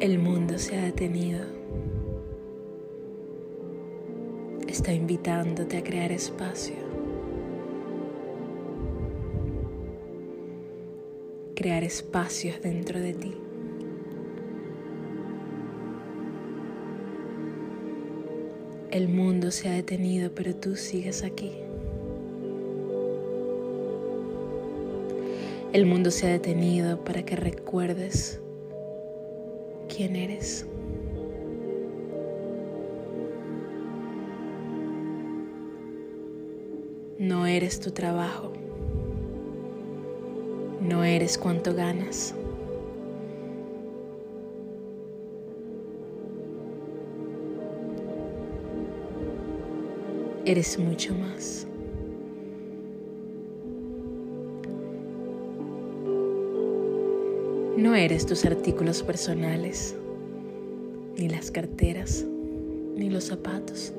El mundo se ha detenido. Está invitándote a crear espacio. Crear espacios dentro de ti. El mundo se ha detenido, pero tú sigues aquí. El mundo se ha detenido para que recuerdes quién eres. No eres tu trabajo. No eres cuánto ganas. Eres mucho más. No eres tus artículos personales, ni las carteras, ni los zapatos,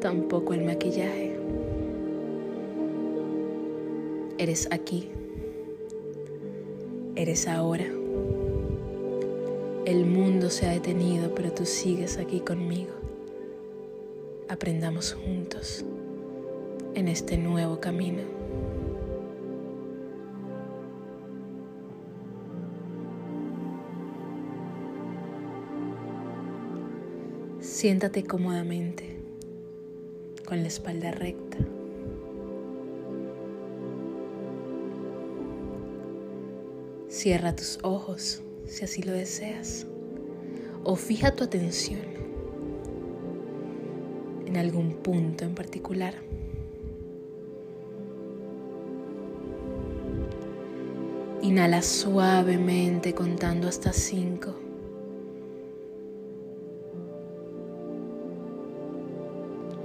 tampoco el maquillaje. Eres aquí, eres ahora. El mundo se ha detenido, pero tú sigues aquí conmigo. Aprendamos juntos en este nuevo camino. Siéntate cómodamente, con la espalda recta. Cierra tus ojos si así lo deseas o fija tu atención en algún punto en particular. Inhala suavemente contando hasta cinco.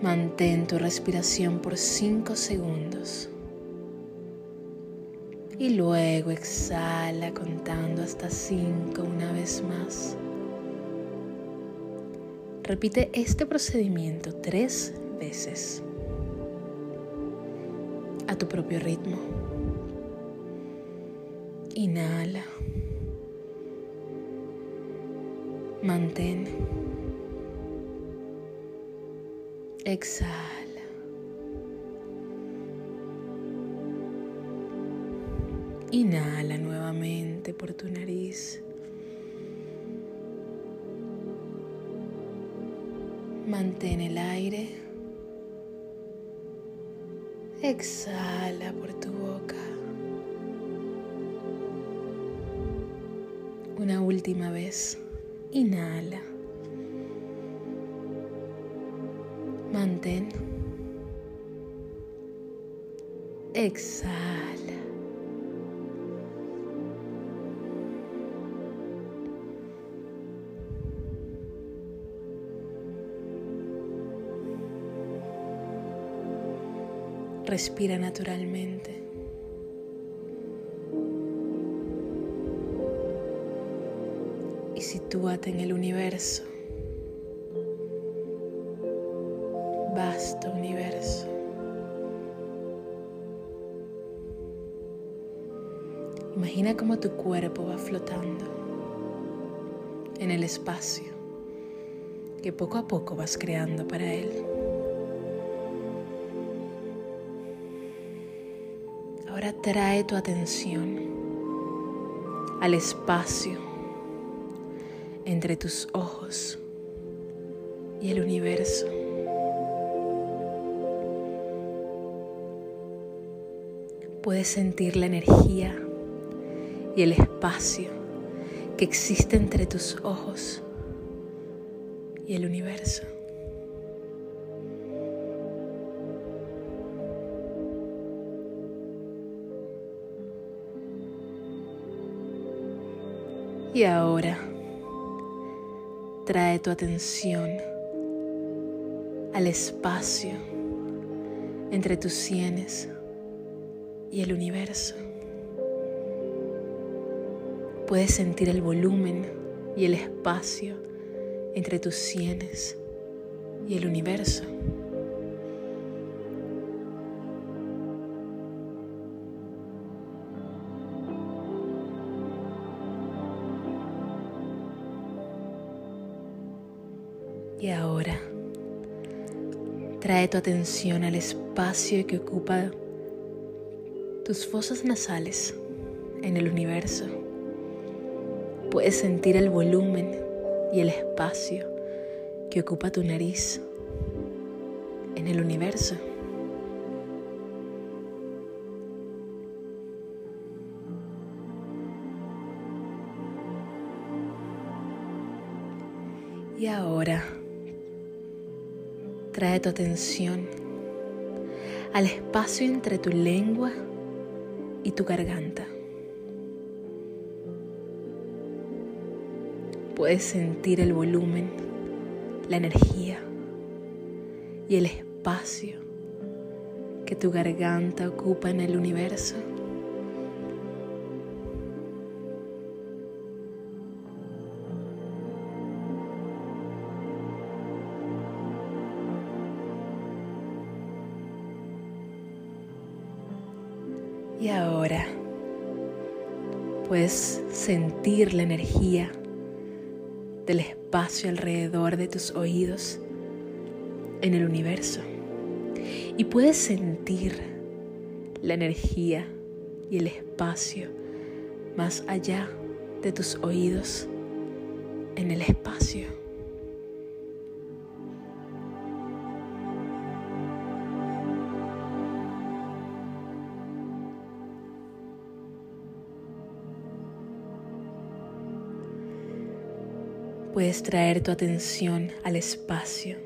Mantén tu respiración por 5 segundos. Y luego exhala contando hasta 5 una vez más. Repite este procedimiento tres veces a tu propio ritmo. Inhala. Mantén. Exhala. Inhala nuevamente por tu nariz. Mantén el aire. Exhala por tu boca. Una última vez. Inhala. Mantén. Exhala. Respira naturalmente. Y sitúate en el universo. Vasto universo. Imagina cómo tu cuerpo va flotando en el espacio que poco a poco vas creando para él. Ahora trae tu atención al espacio entre tus ojos y el universo. Puedes sentir la energía y el espacio que existe entre tus ojos y el universo. Y ahora trae tu atención al espacio entre tus sienes y el universo. Puedes sentir el volumen y el espacio entre tus sienes y el universo. Y ahora trae tu atención al espacio que ocupa tus fosas nasales en el universo. Puedes sentir el volumen y el espacio que ocupa tu nariz en el universo. Y ahora trae tu atención al espacio entre tu lengua y tu garganta. Puedes sentir el volumen, la energía y el espacio que tu garganta ocupa en el universo. Sentir la energía del espacio alrededor de tus oídos en el universo. Y puedes sentir la energía y el espacio más allá de tus oídos en el espacio. Puedes traer tu atención al espacio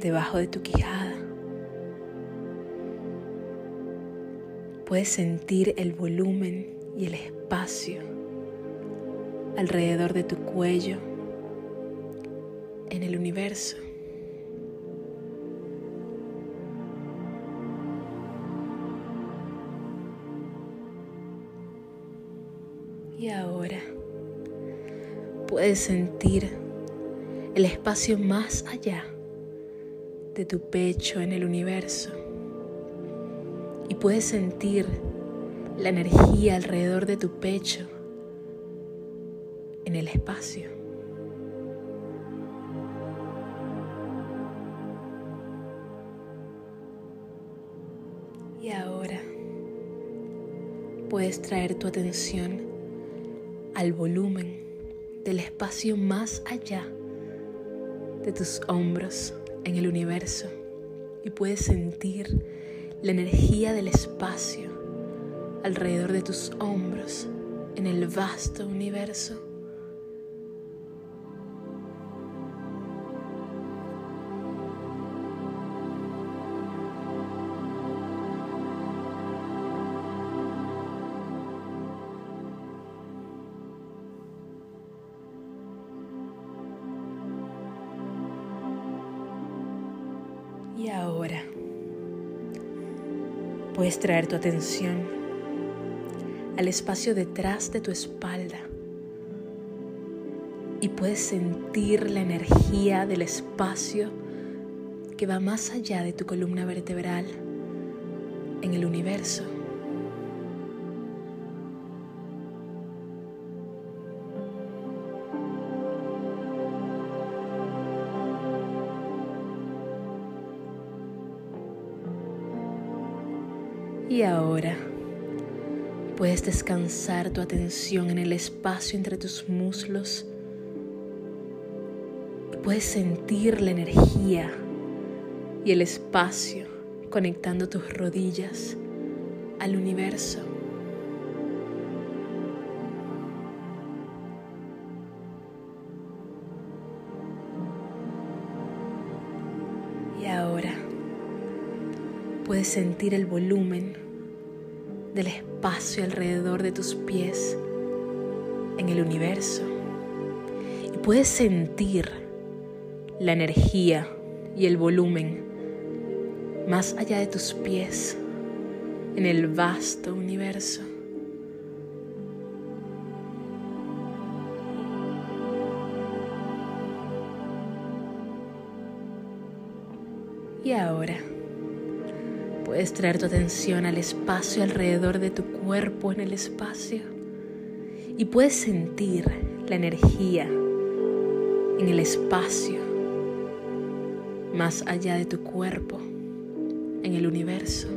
debajo de tu quijada. Puedes sentir el volumen y el espacio alrededor de tu cuello en el universo. Y ahora puedes sentir el espacio más allá de tu pecho en el universo y puedes sentir la energía alrededor de tu pecho en el espacio. Y ahora puedes traer tu atención al volumen del espacio más allá de tus hombros en el universo y puedes sentir la energía del espacio alrededor de tus hombros en el vasto universo. Puedes traer tu atención al espacio detrás de tu espalda y puedes sentir la energía del espacio que va más allá de tu columna vertebral en el universo. Y ahora puedes descansar tu atención en el espacio entre tus muslos. Puedes sentir la energía y el espacio conectando tus rodillas al universo. Y ahora puedes sentir el volumen del espacio alrededor de tus pies en el universo. Y puedes sentir la energía y el volumen más allá de tus pies en el vasto universo. Y ahora Puedes traer tu atención al espacio alrededor de tu cuerpo en el espacio y puedes sentir la energía en el espacio más allá de tu cuerpo, en el universo.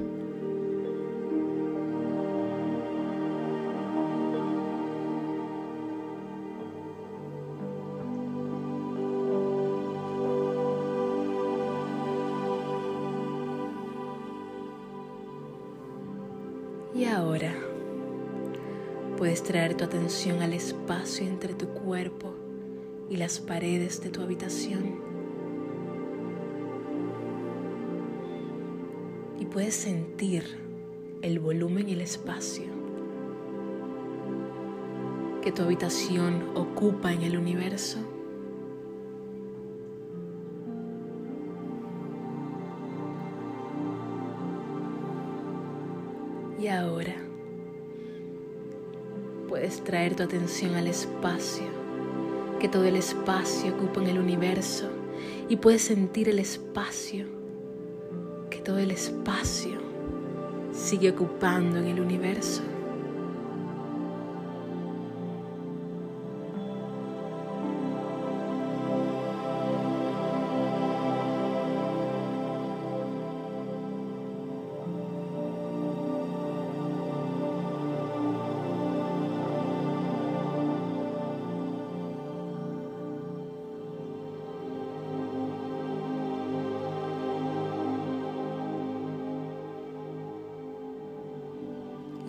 Y ahora puedes traer tu atención al espacio entre tu cuerpo y las paredes de tu habitación. Y puedes sentir el volumen y el espacio que tu habitación ocupa en el universo. Y ahora puedes traer tu atención al espacio, que todo el espacio ocupa en el universo y puedes sentir el espacio, que todo el espacio sigue ocupando en el universo.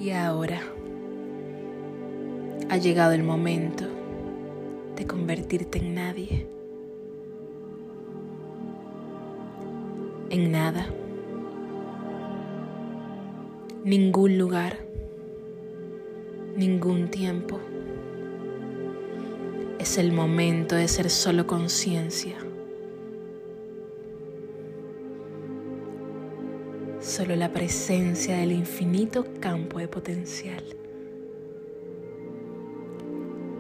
Y ahora ha llegado el momento de convertirte en nadie, en nada, ningún lugar, ningún tiempo. Es el momento de ser solo conciencia. Solo la presencia del infinito campo de potencial.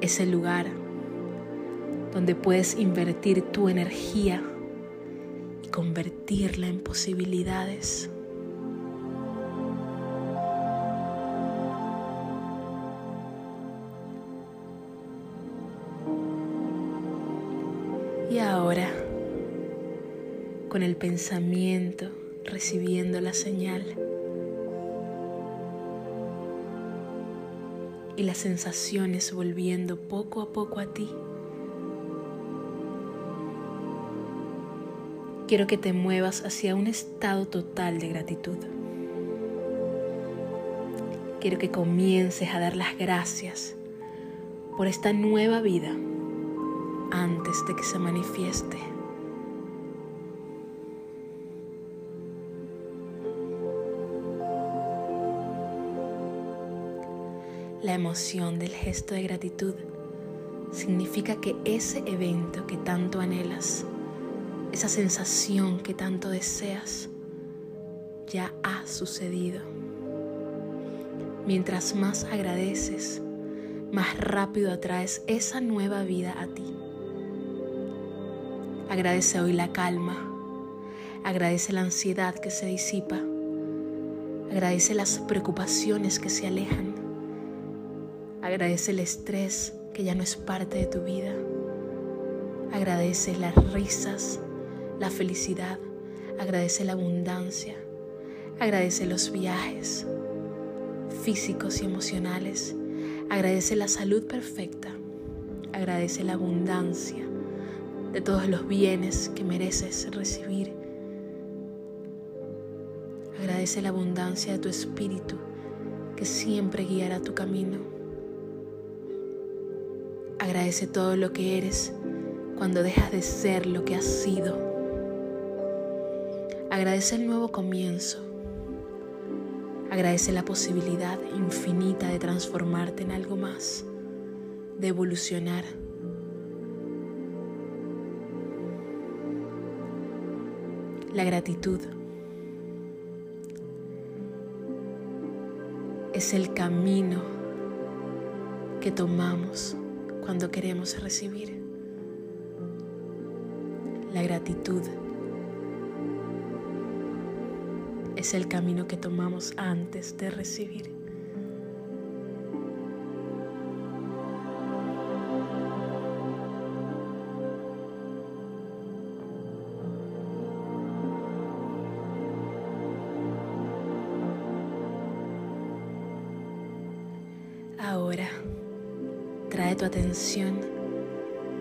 Es el lugar donde puedes invertir tu energía y convertirla en posibilidades. Y ahora, con el pensamiento, recibiendo la señal y las sensaciones volviendo poco a poco a ti. Quiero que te muevas hacia un estado total de gratitud. Quiero que comiences a dar las gracias por esta nueva vida antes de que se manifieste. La emoción del gesto de gratitud significa que ese evento que tanto anhelas, esa sensación que tanto deseas, ya ha sucedido. Mientras más agradeces, más rápido atraes esa nueva vida a ti. Agradece hoy la calma, agradece la ansiedad que se disipa, agradece las preocupaciones que se alejan Agradece el estrés que ya no es parte de tu vida. Agradece las risas, la felicidad. Agradece la abundancia. Agradece los viajes físicos y emocionales. Agradece la salud perfecta. Agradece la abundancia de todos los bienes que mereces recibir. Agradece la abundancia de tu espíritu que siempre guiará tu camino. Agradece todo lo que eres cuando dejas de ser lo que has sido. Agradece el nuevo comienzo. Agradece la posibilidad infinita de transformarte en algo más, de evolucionar. La gratitud es el camino que tomamos cuando queremos recibir. La gratitud es el camino que tomamos antes de recibir.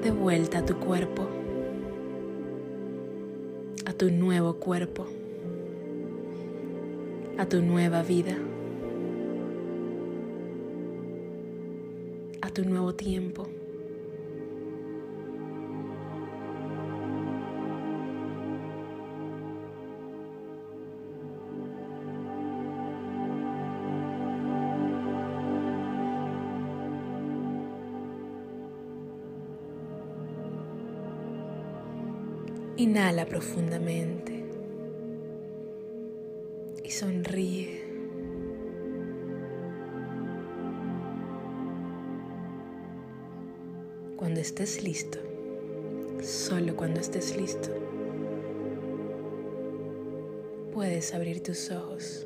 De vuelta a tu cuerpo, a tu nuevo cuerpo, a tu nueva vida, a tu nuevo tiempo. Inhala profundamente y sonríe. Cuando estés listo, solo cuando estés listo, puedes abrir tus ojos.